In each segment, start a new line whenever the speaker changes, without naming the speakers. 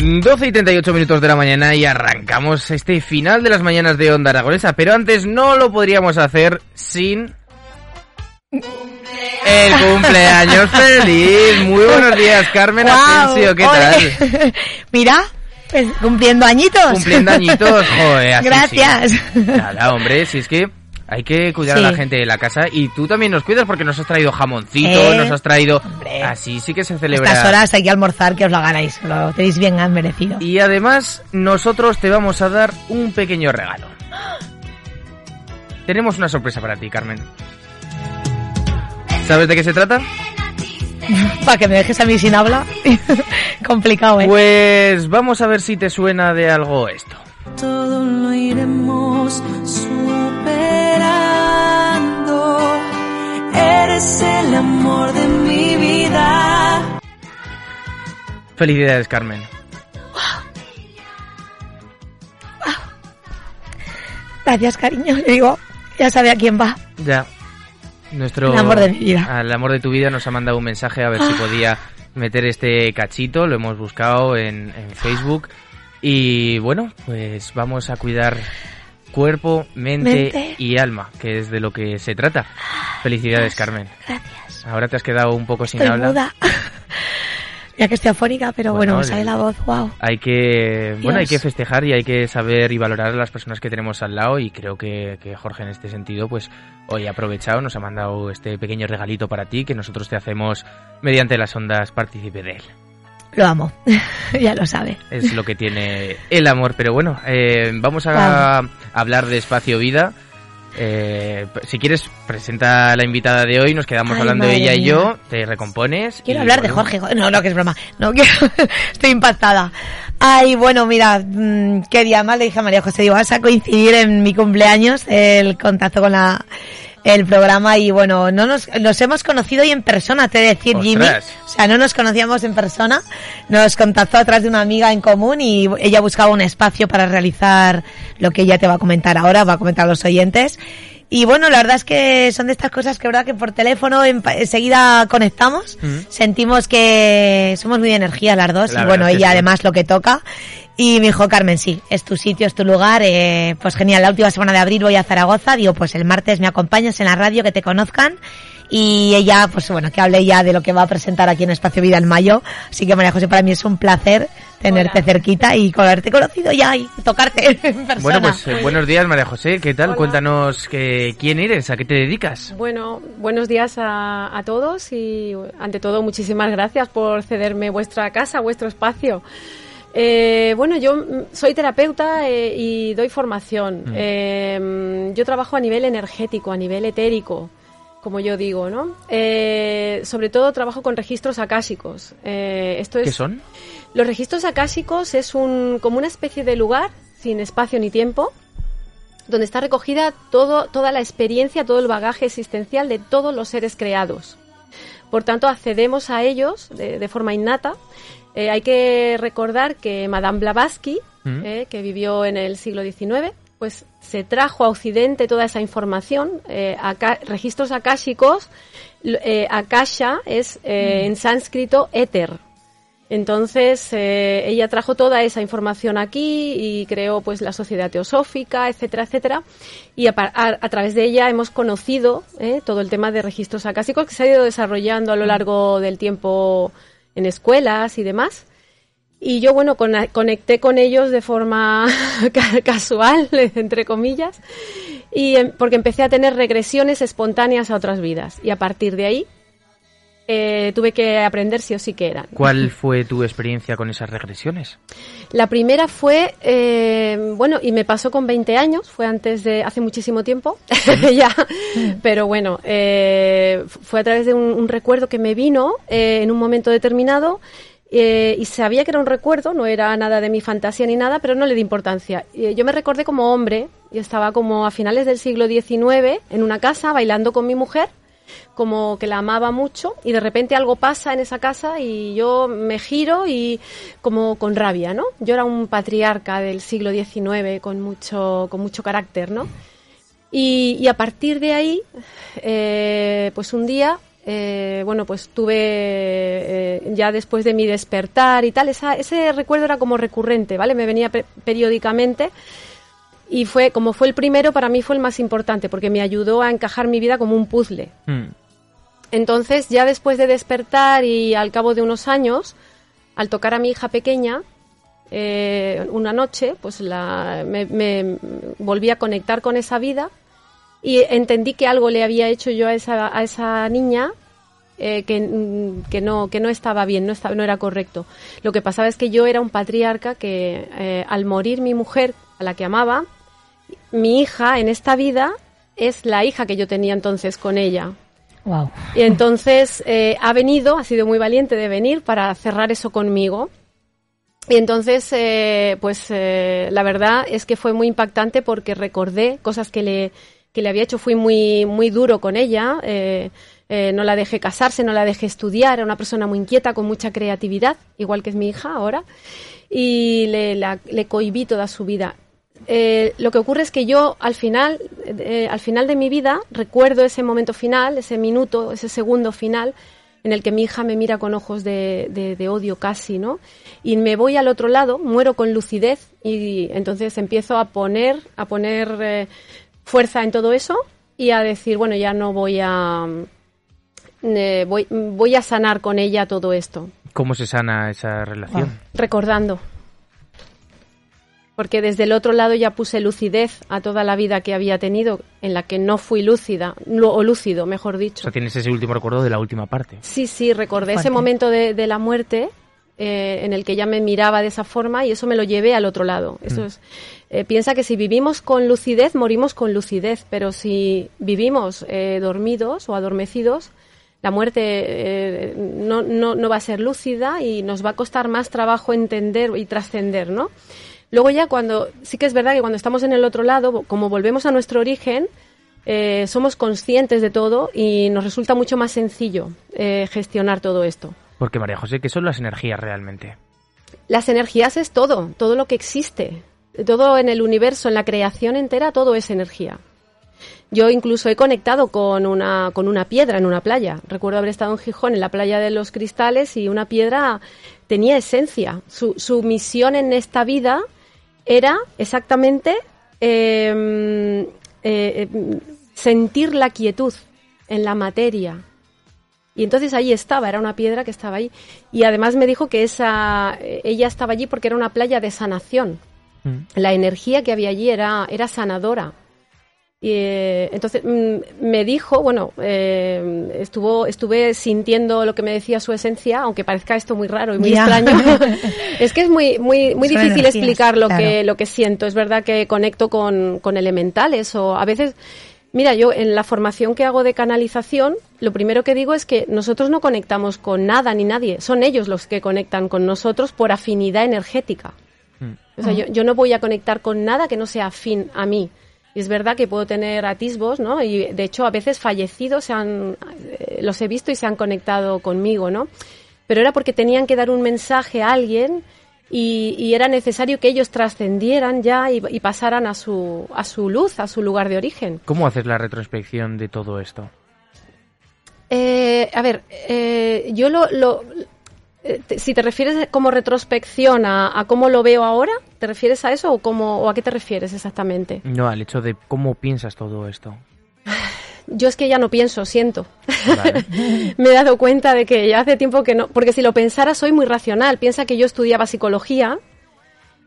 12 y 38 minutos de la mañana y arrancamos este final de las mañanas de Onda Aragonesa, pero antes no lo podríamos hacer sin... El cumpleaños feliz. Muy buenos días, Carmen
wow,
Asensio, ¿qué tal?
Mira, pues, cumpliendo añitos.
Cumpliendo añitos, joder. Así
Gracias.
Nada, hombre, si es que hay que cuidar a la gente de la casa y tú también nos cuidas porque nos has traído jamoncito,
Eh,
nos has traído...
hombre.
Así sí que se celebra.
Estas horas hay que almorzar, que os lo ganáis. Lo tenéis bien merecido.
Y además, nosotros te vamos a dar un pequeño regalo. Tenemos una sorpresa para ti, Carmen. ¿Sabes de qué se trata?
Para que me dejes a mí sin habla. Complicado, ¿eh?
Pues vamos a ver si te suena de algo esto.
Todo lo iremos Eres el amor de mi vida.
Felicidades, Carmen.
Gracias, cariño. Le digo, ya sabe a quién va.
Ya. Nuestro
El amor de mi vida.
Al amor de tu vida nos ha mandado un mensaje a ver si podía meter este cachito. Lo hemos buscado en, en Facebook. Y bueno, pues vamos a cuidar cuerpo, mente,
Mente.
y alma, que es de lo que se trata. Felicidades, Carmen.
Gracias.
Ahora te has quedado un poco sin
Estoy
habla.
muda. Mira que estoy afónica, pero
Bueno,
bueno, sale la voz. Wow.
Hay que, bueno, hay que festejar y hay que saber y valorar a las personas que tenemos al lado y creo que, que Jorge en este sentido, pues hoy ha aprovechado, nos ha mandado este pequeño regalito para ti que nosotros te hacemos mediante las ondas partícipe de él.
Lo amo. ya lo sabe.
Es lo que tiene el amor, pero bueno, eh, vamos a hablar de espacio vida. Eh, si quieres, presenta a la invitada de hoy, nos quedamos
Ay,
hablando ella y yo, te recompones.
Quiero hablar de. Jorge. Jo- No, no, que es broma. No, quiero... estoy impactada. Ay, bueno, mira, mm, qué día más le dije a María José, digo, vas a coincidir en mi cumpleaños, el contacto con la el programa y bueno, no nos, nos hemos conocido y en persona, te decir, Jimmy. O sea, no nos conocíamos en persona, nos contactó a través de una amiga en común y ella buscaba un espacio para realizar lo que ella te va a comentar ahora, va a comentar a los oyentes. Y bueno, la verdad es que son de estas cosas que verdad que por teléfono en- enseguida conectamos,
Mm.
sentimos que somos muy de energía las dos
La
y bueno, ella
sí.
además lo que toca. Y me dijo, Carmen, sí, es tu sitio, es tu lugar, eh, pues genial, la última semana de abril voy a Zaragoza, digo, pues el martes me acompañas en la radio, que te conozcan. Y ella, pues bueno, que hable ya de lo que va a presentar aquí en Espacio Vida en mayo. Así que María José, para mí es un placer tenerte cerquita y haberte conocido ya y tocarte en persona.
Bueno, pues eh, buenos días, María José, ¿qué tal? Cuéntanos que, quién eres, a qué te dedicas.
Bueno, buenos días a, a todos y ante todo muchísimas gracias por cederme vuestra casa, vuestro espacio. Eh, bueno, yo soy terapeuta eh, y doy formación.
Mm.
Eh, yo trabajo a nivel energético, a nivel etérico, como yo digo, ¿no? Eh, sobre todo trabajo con registros acásicos. Eh, esto es
¿Qué son?
los registros acásicos es un, como una especie de lugar sin espacio ni tiempo, donde está recogida todo, toda la experiencia, todo el bagaje existencial de todos los seres creados. Por tanto, accedemos a ellos de, de forma innata. Eh, hay que recordar que Madame Blavatsky,
Mm.
eh, que vivió en el siglo XIX, pues se trajo a Occidente toda esa información, eh, acá- registros akáshicos. eh, akasha es eh, en sánscrito éter. Entonces, eh, ella trajo toda esa información aquí y creó pues la sociedad teosófica, etcétera, etcétera. Y a, a- a través de ella hemos conocido eh, todo el tema de registros acásicos que se ha ido desarrollando a lo largo del tiempo en escuelas y demás. Y yo, bueno, con- conecté con ellos de forma ca- casual, entre comillas, y em- porque empecé a tener regresiones espontáneas a otras vidas. Y a partir de ahí eh, tuve que aprender sí o sí que eran.
¿Cuál fue tu experiencia con esas regresiones?
La primera fue, eh, bueno, y me pasó con 20 años, fue antes de, hace muchísimo tiempo, ya, pero bueno, eh, fue a través de un, un recuerdo que me vino eh, en un momento determinado eh, y sabía que era un recuerdo, no era nada de mi fantasía ni nada, pero no le di importancia. Eh, yo me recordé como hombre, yo estaba como a finales del siglo XIX en una casa bailando con mi mujer como que la amaba mucho y de repente algo pasa en esa casa y yo me giro y como con rabia, ¿no? Yo era un patriarca del siglo XIX con mucho, con mucho carácter, ¿no? Y, y a partir de ahí, eh, pues un día, eh, bueno, pues tuve, eh, ya después de mi despertar y tal, esa, ese recuerdo era como recurrente, ¿vale? Me venía pe- periódicamente y fue, como fue el primero, para mí fue el más importante porque me ayudó a encajar mi vida como un puzzle.
Mm.
Entonces, ya después de despertar y al cabo de unos años, al tocar a mi hija pequeña, eh, una noche, pues la, me, me volví a conectar con esa vida y entendí que algo le había hecho yo a esa, a esa niña eh, que, mm, que, no, que no estaba bien, no, estaba, no era correcto. Lo que pasaba es que yo era un patriarca que eh, al morir mi mujer, a la que amaba, mi hija en esta vida es la hija que yo tenía entonces con ella.
Wow.
Y entonces eh, ha venido, ha sido muy valiente de venir para cerrar eso conmigo. Y entonces, eh, pues eh, la verdad es que fue muy impactante porque recordé cosas que le, que le había hecho. Fui muy, muy duro con ella. eh, eh, no la dejé casarse, no la dejé estudiar. Era una persona muy inquieta, con mucha creatividad, igual que es mi hija ahora. Y le, cohibí toda su vida. Eh, lo que ocurre es que yo al final, al final de mi vida, recuerdo ese momento final, ese minuto, ese segundo final, en el que mi hija me mira con ojos de, de- odio casi, ¿no? Y me voy al otro lado, muero con lucidez y entonces empiezo a poner, a poner fuerza en todo eso y a decir, bueno, ya no voy a, eh, voy, voy a sanar con ella todo esto
¿Cómo se sana esa relación?
recordando. Porque desde el otro lado ya puse lucidez a toda la vida que había tenido, en la que no fui lúcida, lo- o lúcido, mejor
O
dicho.
sea, tienes ese último recuerdo de la última parte.
Sí, sí, recordé ese momento de, de la muerte eh, en el que ya me miraba de esa forma y eso me lo llevé al otro lado. Eso es, eh, piensa que si vivimos con lucidez, morimos con lucidez, pero si vivimos eh, dormidos o adormecidos, la muerte eh, no, no, no va a ser lúcida y nos va a costar más trabajo entender y trascender, ¿no? Luego ya cuando, sí que es verdad que cuando estamos en el otro lado, como volvemos a nuestro origen, eh, somos conscientes de todo y nos resulta mucho más sencillo eh, gestionar todo esto.
Porque María José, ¿qué son las energías realmente?
Las energías es todo, todo lo que existe. Todo en el universo, en la creación entera, todo es energía. Yo incluso he conectado con una, con una piedra en una playa. Recuerdo haber estado en Gijón, en la playa de los cristales, y una piedra tenía esencia. Su, su misión en esta vida era exactamente eh, eh, eh, sentir la quietud en la materia. Y entonces ahí estaba, era una piedra que estaba ahí. Y además me dijo que esa, eh, ella estaba allí porque era una playa de sanación.
Mm.
La energía que había allí era, era sanadora. Y, eh, entonces mm, me dijo, bueno, eh, estuvo, estuve sintiendo lo que me decía su esencia, aunque parezca esto muy raro y muy
Ya.
extraño. es que es muy, muy, muy
Son
difícil
energías,
explicar lo
claro.
que, lo que siento. Es verdad que conecto con, con elementales o a veces, mira, yo en la formación que hago de canalización, lo primero que digo es que nosotros no conectamos con nada ni nadie, son ellos los que conectan con nosotros por afinidad energética. O sea, yo, yo no voy a conectar con nada que no sea afín a mí. Y es verdad que puedo tener atisbos, ¿no? Y de hecho a veces fallecidos se han, eh, los he visto y se han conectado conmigo, ¿no? Pero era porque tenían que dar un mensaje a alguien y, y era necesario que ellos trascendieran ya y, y pasaran a su, a su luz, a su lugar de origen.
¿Cómo haces la retrospección de todo esto?
Eh, a ver, eh, yo lo, lo- eh, te- si te refieres como retrospección a, a cómo lo veo ahora, ¿te refieres a eso o, cómo, o a qué te refieres exactamente?
No, al hecho de cómo piensas todo esto.
Yo es que ya no pienso, siento.
Vale.
Me he dado cuenta de que ya hace tiempo que no, porque si lo pensara soy muy racional. Piensa que yo estudiaba psicología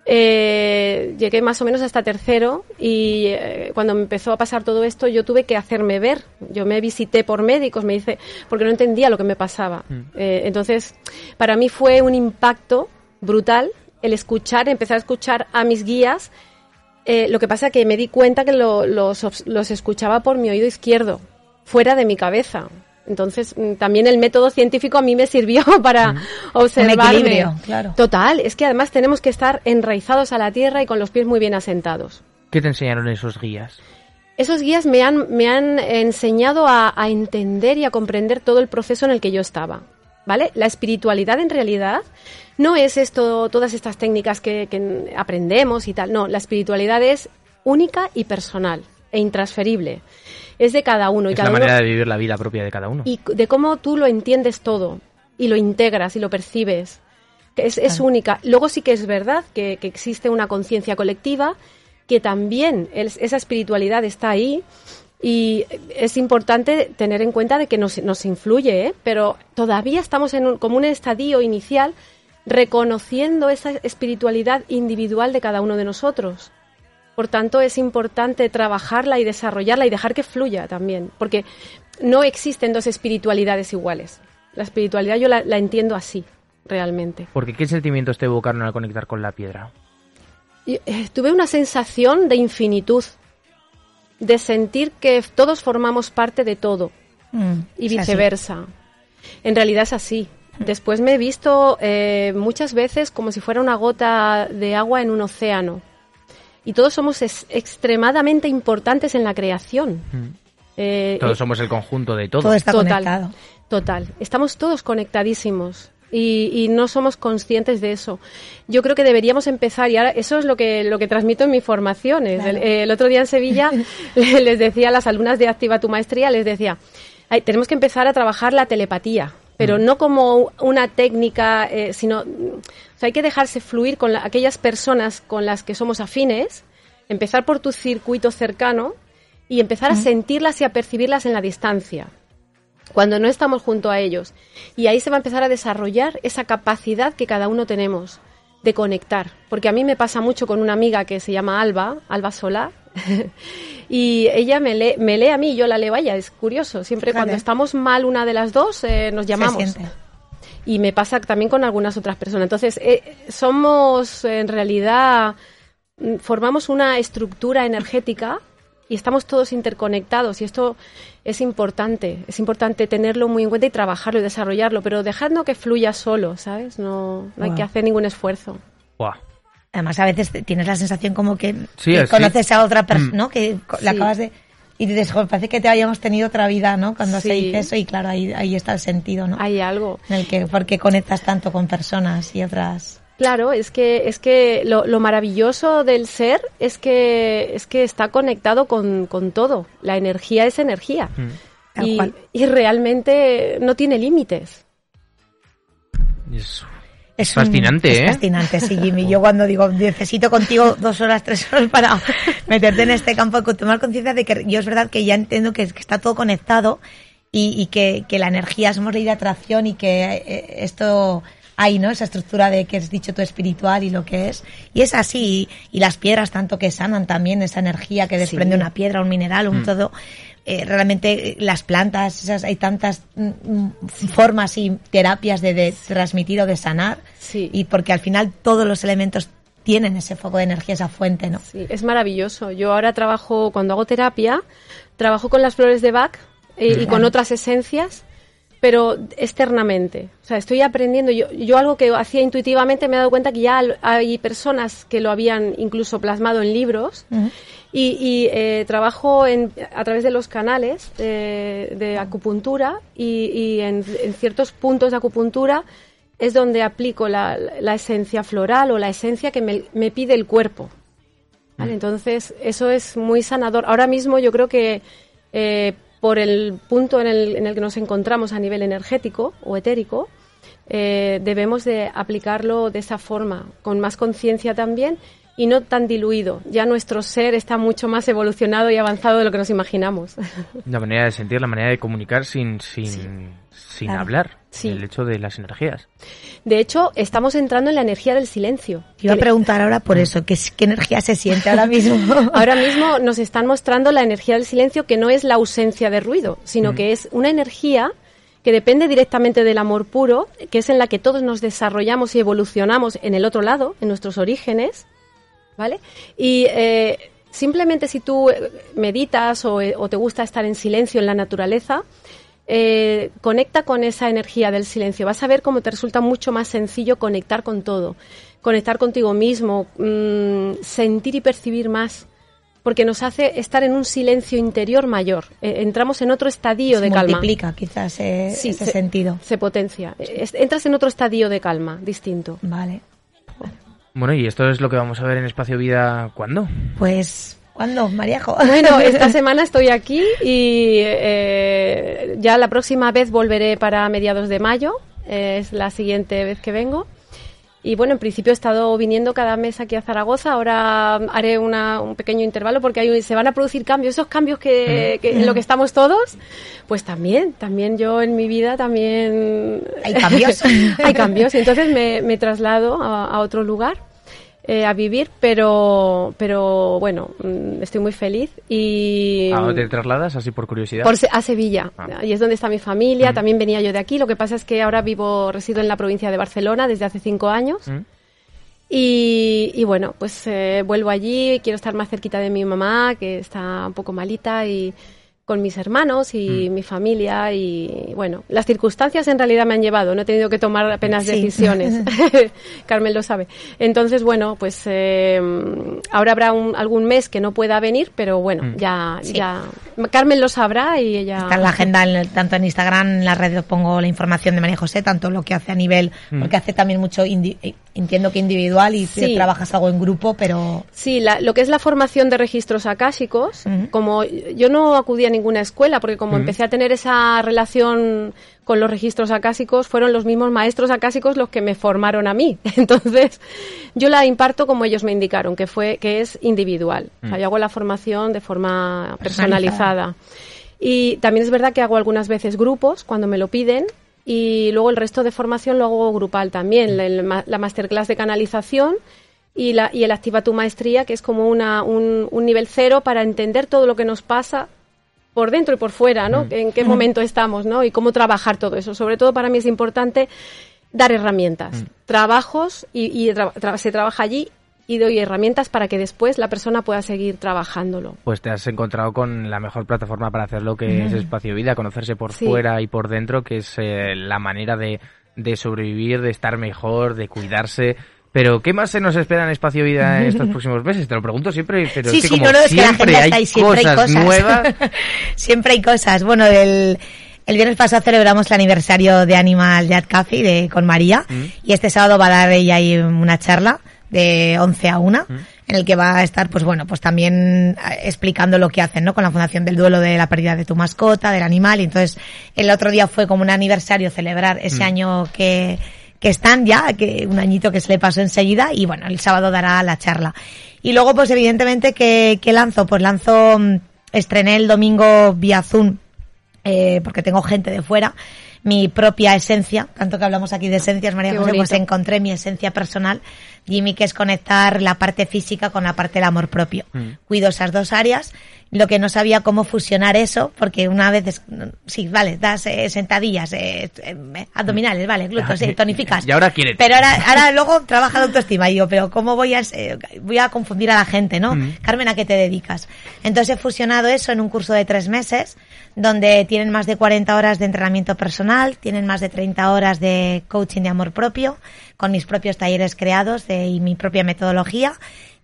Eh, llegué más o menos hasta tercero y eh, cuando me empezó a pasar todo esto yo tuve que hacerme ver. Yo me visité por médicos, me hice porque no entendía lo que me pasaba. Eh, entonces, para mí fue un impacto brutal el escuchar, empezar a escuchar a mis guías. Eh, lo que pasa que me di cuenta que lo- los, escuchaba por mi oído izquierdo, fuera de mi cabeza. Entonces, mm, también el método científico a mí me sirvió para observarme.
equilibrio, claro.
Total, es que además tenemos que estar enraizados a la tierra y con los pies muy bien asentados.
¿Qué te enseñaron esos guías?
Esos guías me han, me han enseñado a, a entender y a comprender todo el proceso en el que yo estaba. ¿Vale? La espiritualidad en realidad no es esto, todas estas técnicas que, que aprendemos y tal. No, la espiritualidad es única y personal e intransferible. Es de cada uno. Y
Es
cada
la
uno-
manera de vivir la vida propia de cada uno.
y de cómo tú lo entiendes todo y lo integras y lo percibes. Que Es, es única. Luego sí que es verdad que, que existe una conciencia colectiva, que también es- esa espiritualidad está ahí y es importante tener en cuenta de que nos, nos influye, ¿eh? pero todavía estamos en un, como un estadio inicial reconociendo esa espiritualidad individual de cada uno de nosotros. Por tanto, es importante trabajarla y desarrollarla y dejar que fluya también, porque no existen dos espiritualidades iguales. La espiritualidad yo la, la entiendo así, realmente.
Porque ¿qué sentimientos te evocaron al conectar con la piedra?
Eh, tuve una sensación de infinitud, de sentir que todos formamos parte de todo
Mm,
y viceversa. En realidad es así. Después me he visto eh, muchas veces como si fuera una gota de agua en un océano. Y todos somos es- extremadamente importantes en la creación. Eh,
Todos
eh,
somos el conjunto de todo.
Todo está
Total.
conectado.
Total. Estamos todos conectadísimos. Y, y no somos conscientes de eso. Yo creo que deberíamos empezar, y ahora eso es lo que, lo que transmito en mis formaciones.
Claro.
El, el otro día en Sevilla le- les decía a las alumnas de Activa tu Maestría, les decía, "Ay, tenemos que empezar a trabajar la telepatía, pero no como una técnica, eh, sino, o sea, hay que dejarse fluir con la- aquellas personas con las que somos afines, empezar por tu circuito cercano y empezar a sentirlas y a percibirlas en la distancia cuando no estamos junto a ellos. Y ahí se va a empezar a desarrollar esa capacidad que cada uno tenemos de conectar. Porque a mí me pasa mucho con una amiga que se llama Alba, Alba Solá, y ella me lee, me lee a mí y yo la leo a ella. Es curioso. Siempre cuando estamos mal una de las dos, eh, nos llamamos. Y me pasa también con algunas otras personas. Entonces, eh, somos en realidad, mm, formamos una estructura energética y estamos todos interconectados. Y esto es importante. Es importante tenerlo muy en cuenta y trabajarlo y desarrollarlo, pero dejando que fluya solo, ¿sabes? No, no hay que hacer ningún esfuerzo.
Además, a veces tienes la sensación como que,
Sí,
que
es-
conoces a otra persona,
Mm.
¿no? Que la
Sí.
acabas de... Y dices, "Joder, parece que te hayamos tenido otra vida, ¿no? Cuando se
Sí.
dice eso y claro, ahí, ahí está el sentido, ¿no?
Hay algo.
En el que, ¿por qué conectas tanto con personas y otras?
Claro, es que es que lo, lo maravilloso del ser es que es que está conectado con, con todo. La energía es energía.
Tal
Y, y realmente no tiene límites.
Es-
Es un-
Fascinante,
es
¿eh?
fascinante, sí, Jimmy. Yo cuando digo, necesito contigo dos horas, tres horas para meterte en este campo, con tomar conciencia de que yo es verdad que ya entiendo que, que está todo conectado y, y que, que la energía somos ley de atracción y que eh, esto hay, ¿no? Esa estructura de que has dicho tú espiritual y lo que es. Y es así. Y, y las piedras, tanto que sanan también esa energía que desprende
Sí.
una piedra, un mineral, un todo. Eh, realmente eh, las plantas, esas, hay tantas mm, mm, formas y terapias de, de transmitir o de sanar.
Sí.
Y porque al final todos los elementos tienen ese foco de energía, esa fuente, ¿no?
Sí, es maravilloso. Yo ahora trabajo, cuando hago terapia, trabajo con las flores de Bach eh, y con otras esencias, pero externamente. O sea, estoy aprendiendo. Yo, yo algo que hacía intuitivamente me he dado cuenta que ya hay personas que lo habían incluso plasmado en libros. Y, y, eh, trabajo en, a través de los canales de, de acupuntura y, y en, en ciertos puntos de acupuntura es donde aplico la, la esencia floral o la esencia que me, me pide el cuerpo. ¿vale? Entonces, eso es muy sanador. Ahora mismo yo creo que eh, por el punto en el, en el que nos encontramos a nivel energético o etérico, eh, debemos de aplicarlo de esa forma, con más conciencia también y no tan diluido. Ya nuestro ser está mucho más evolucionado y avanzado de lo que nos imaginamos.
La manera de sentir, la manera de comunicar sin, sin, sin
Claro.
hablar.
Sí.
El hecho de las energías.
De hecho, estamos entrando en la energía del silencio.
Te iba a preguntar ahora por eso, ¿qué, energía se siente ahora mismo?
Ahora mismo nos están mostrando la energía del silencio, que no es la ausencia de ruido, sino que es una energía que depende directamente del amor puro, que es en la que todos nos desarrollamos y evolucionamos en el otro lado, en nuestros orígenes, ¿vale? Y eh, simplemente si tú eh, meditas o, eh, o te gusta estar en silencio en la naturaleza, eh, conecta con esa energía del silencio. Vas a ver cómo te resulta mucho más sencillo conectar con todo, conectar contigo mismo, mm, sentir y percibir más, porque nos hace estar en un silencio interior mayor. Eh, entramos en otro estadio
se
de calma.
multiplica quizás eh,
Sí,
ese
se-
sentido.
Se potencia. Es- entras en otro estadio de calma, distinto.
Vale.
Bueno, y esto es lo que vamos a ver en Espacio Vida, ¿cuándo?
Pues, ¿cuándo, Mariajo?
Bueno, esta semana estoy aquí y eh, ya la próxima vez volveré para mediados de mayo. eh, es la siguiente vez que vengo. Y bueno, en principio he estado viniendo cada mes aquí a Zaragoza. Ahora haré una- un pequeño intervalo porque hay, se van a producir cambios. Esos cambios que, que en lo que estamos todos, pues también, también yo en mi vida también...
Hay cambios.
hay cambios. Y entonces me, me traslado a, a otro lugar eh, a vivir, pero, pero bueno, mm, estoy muy feliz. Y
¿A dónde te trasladas? Así por curiosidad.
por a Sevilla.
Ah.
Y es donde está mi familia. También venía yo de aquí. Lo que pasa es que ahora vivo, resido en la provincia de Barcelona desde hace cinco años.
¿Mm?
Y, y bueno, pues eh, vuelvo allí. Quiero estar más cerquita de mi mamá, que está un poco malita, y con mis hermanos y
Mm.
mi familia. Y bueno, las circunstancias en realidad me han llevado. No he tenido que tomar apenas
Sí.
decisiones. Carmen lo sabe. Entonces, bueno, pues eh, ahora habrá un- algún mes que no pueda venir, pero bueno,
Mm.
ya,
Sí.
ya. Carmen lo sabrá y ella.
Está en la agenda, en el- tanto en Instagram, en las redes pongo la información de María José, tanto lo que hace a nivel,
Mm.
porque hace también mucho, indi- eh, entiendo que individual y
Sí.
trabajas algo en grupo, pero
Sí, la- lo que es la formación de registros akáshicos,
Ujú.
como yo no acudí a ninguna escuela, porque como empecé a tener esa relación con los registros acásicos, fueron los mismos maestros acásicos los que me formaron a mí. Entonces, yo la imparto como ellos me indicaron, que fue que es individual. O sea, yo hago la formación de forma
Personalizada.
personalizada. Y también es verdad que hago algunas veces grupos cuando me lo piden y luego el resto de formación lo hago grupal también. La, la masterclass de canalización y, la, y el Activa tu Maestría, que es como una, un, un nivel cero para entender todo lo que nos pasa por dentro y por fuera, ¿no? En qué momento estamos, ¿no? Y cómo trabajar todo eso. Sobre todo para mí es importante dar herramientas, trabajos y, y tra- tra- se trabaja allí y doy herramientas para que después la persona pueda seguir trabajándolo.
Pues te has encontrado con la mejor plataforma para hacer lo que es Espacio Vida, conocerse por
Sí.
fuera y por dentro, que es eh, la manera de, de sobrevivir, de estar mejor, de cuidarse. Pero, ¿qué más se nos espera en Espacio Vida en estos próximos meses? Te lo pregunto siempre, pero
sí,
es que
sí,
como
no, no, es que la
siempre hay
está ahí, siempre
cosas,
hay cosas.
nuevas.
siempre hay cosas. Bueno, el, el viernes pasado celebramos el aniversario de Animal Jazz Café de, con María
Mm.
y este sábado va a dar ella ahí una charla de 11 a 1
Mm.
en el que va a estar, pues bueno, pues también eh, explicando lo que hacen, ¿no? Con la Fundación del Duelo de la pérdida de tu mascota, del animal. Y entonces, el otro día fue como un aniversario celebrar ese
Mm.
año que, que están ya, que un añito que se le pasó enseguida y bueno, el sábado dará la charla. Y luego, pues evidentemente, que, que lanzo? Pues lanzo, mm, estrené el domingo vía Zoom, eh, porque tengo gente de fuera, mi propia esencia, tanto que hablamos aquí de esencias, María
Qué
José, pues encontré mi esencia personal, Jimmy, que es conectar la parte física con la parte del amor propio. Cuido esas dos áreas, lo que no sabía cómo fusionar eso, porque una vez, es- sí, vale, das eh, sentadillas, eh, eh, abdominales, vale, glúteos, sí, tonificas.
Y ahora quiere-
Pero ahora, ahora luego trabaja la autoestima. Y yo, pero ¿cómo voy a, eh, voy a confundir a la gente, no?
Mm.
Carmen, ¿a qué te dedicas? Entonces he fusionado eso en un curso de tres meses, donde tienen más de 40 horas de entrenamiento personal, tienen más de 30 horas de coaching de amor propio, con mis propios talleres creados de, y mi propia metodología.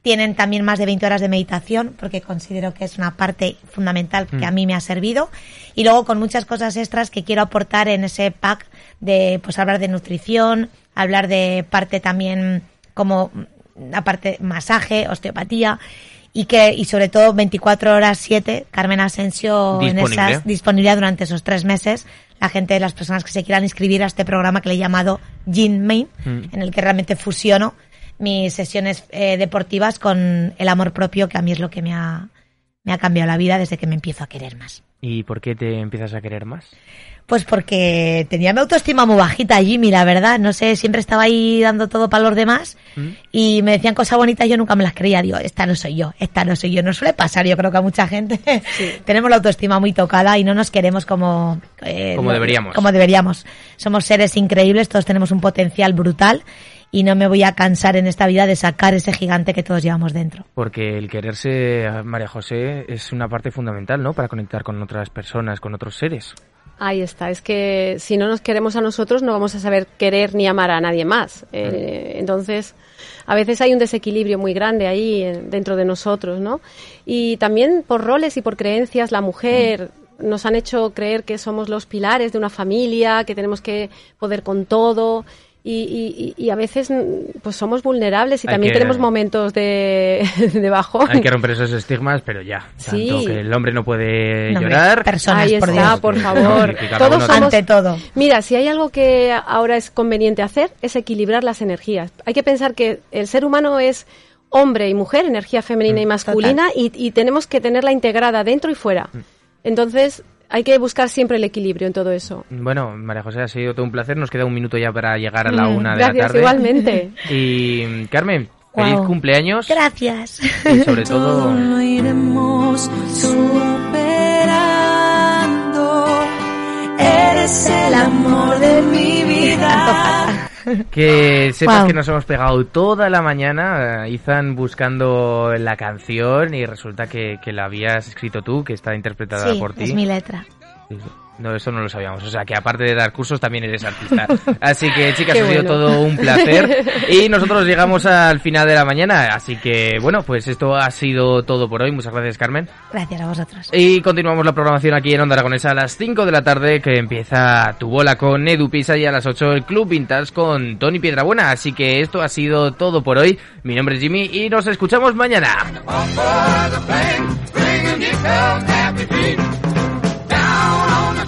Tienen también más de 20 horas de meditación, porque considero que es una parte fundamental que a mí me ha servido. Y luego con muchas cosas extras que quiero aportar en ese pack de, pues hablar de nutrición, hablar de parte también como la parte masaje, osteopatía y que y sobre todo 24 horas 7 Carmen Asensio en
Disponible.
esas disponibilidad durante esos tres meses la gente las personas que se quieran inscribir a este programa que le he llamado Gin Main
Mm.
en el que realmente fusiono mis sesiones eh, deportivas con el amor propio que a mí es lo que me ha me ha cambiado la vida desde que me empiezo a querer más
¿Y por qué te empiezas a querer más?
Pues porque tenía mi autoestima muy bajita, Jimmy, la verdad. No sé, siempre estaba ahí dando todo para los demás
¿Mm?
y me decían cosas bonitas y yo nunca me las creía. Digo, esta no soy yo, esta no soy yo. No suele pasar, yo creo que a mucha gente tenemos la autoestima muy tocada y no nos queremos como... eh,
Como deberíamos.
Como deberíamos. Somos seres increíbles, todos tenemos un potencial brutal y no me voy a cansar en esta vida de sacar ese gigante que todos llevamos dentro.
Porque el quererse, María José, es una parte fundamental, ¿no? Para conectar con otras personas, con otros seres.
Ahí está, es que si no nos queremos a nosotros no vamos a saber querer ni amar a nadie más. Eh, entonces, a veces hay un desequilibrio muy grande ahí eh, dentro de nosotros, ¿no? Y también por roles y por creencias, la mujer nos han hecho creer que somos los pilares de una familia, que tenemos que poder con todo. Y, y- y- y a veces mm, pues somos vulnerables y
Hay
también
que-
tenemos momentos de, de bajón.
Hay que romper esos estigmas, pero ya.
Sí.
Tanto que el hombre no puede
No,
llorar.
personas,
Ahí
por
está,
Dios.
por favor. Todos somos
Ante todo.
Mira, si hay algo que ahora es conveniente hacer, es equilibrar las energías. Hay que pensar que el ser humano es hombre y mujer, energía femenina y masculina, y, y tenemos que tenerla integrada dentro y fuera. Entonces, hay que buscar siempre el equilibrio en todo eso.
Bueno, María José, ha sido todo un placer. Nos queda un minuto ya para llegar a la
Mm,
una de la tarde.
igualmente.
Y Carmen, feliz cumpleaños.
Gracias.
Y sobre
Todo
todo,
lo iremos Eres el amor de mi vida.
que sepas que nos hemos pegado toda la mañana, eh, Izan, buscando la canción y resulta que, que la habías escrito tú, que está interpretada
Sí,
por ti.
es mi letra.
Sí, sí. No, eso no lo sabíamos. O sea, que aparte de dar cursos, también eres artista. Así que, chicas,
Qué
ha sido
bueno.
todo un placer. Y nosotros llegamos al final de la mañana. Así que, bueno, pues esto ha sido todo por hoy. Muchas gracias, Carmen.
Gracias a vosotros.
Y continuamos la programación aquí en Onda Aragonesa a las 5 de la tarde, que empieza Tu Bola con Edu Pisa y a las 8 el Club Vintage con Tony Piedrabuena. Así que esto ha sido todo por hoy. Mi nombre es Jimmy y nos escuchamos mañana.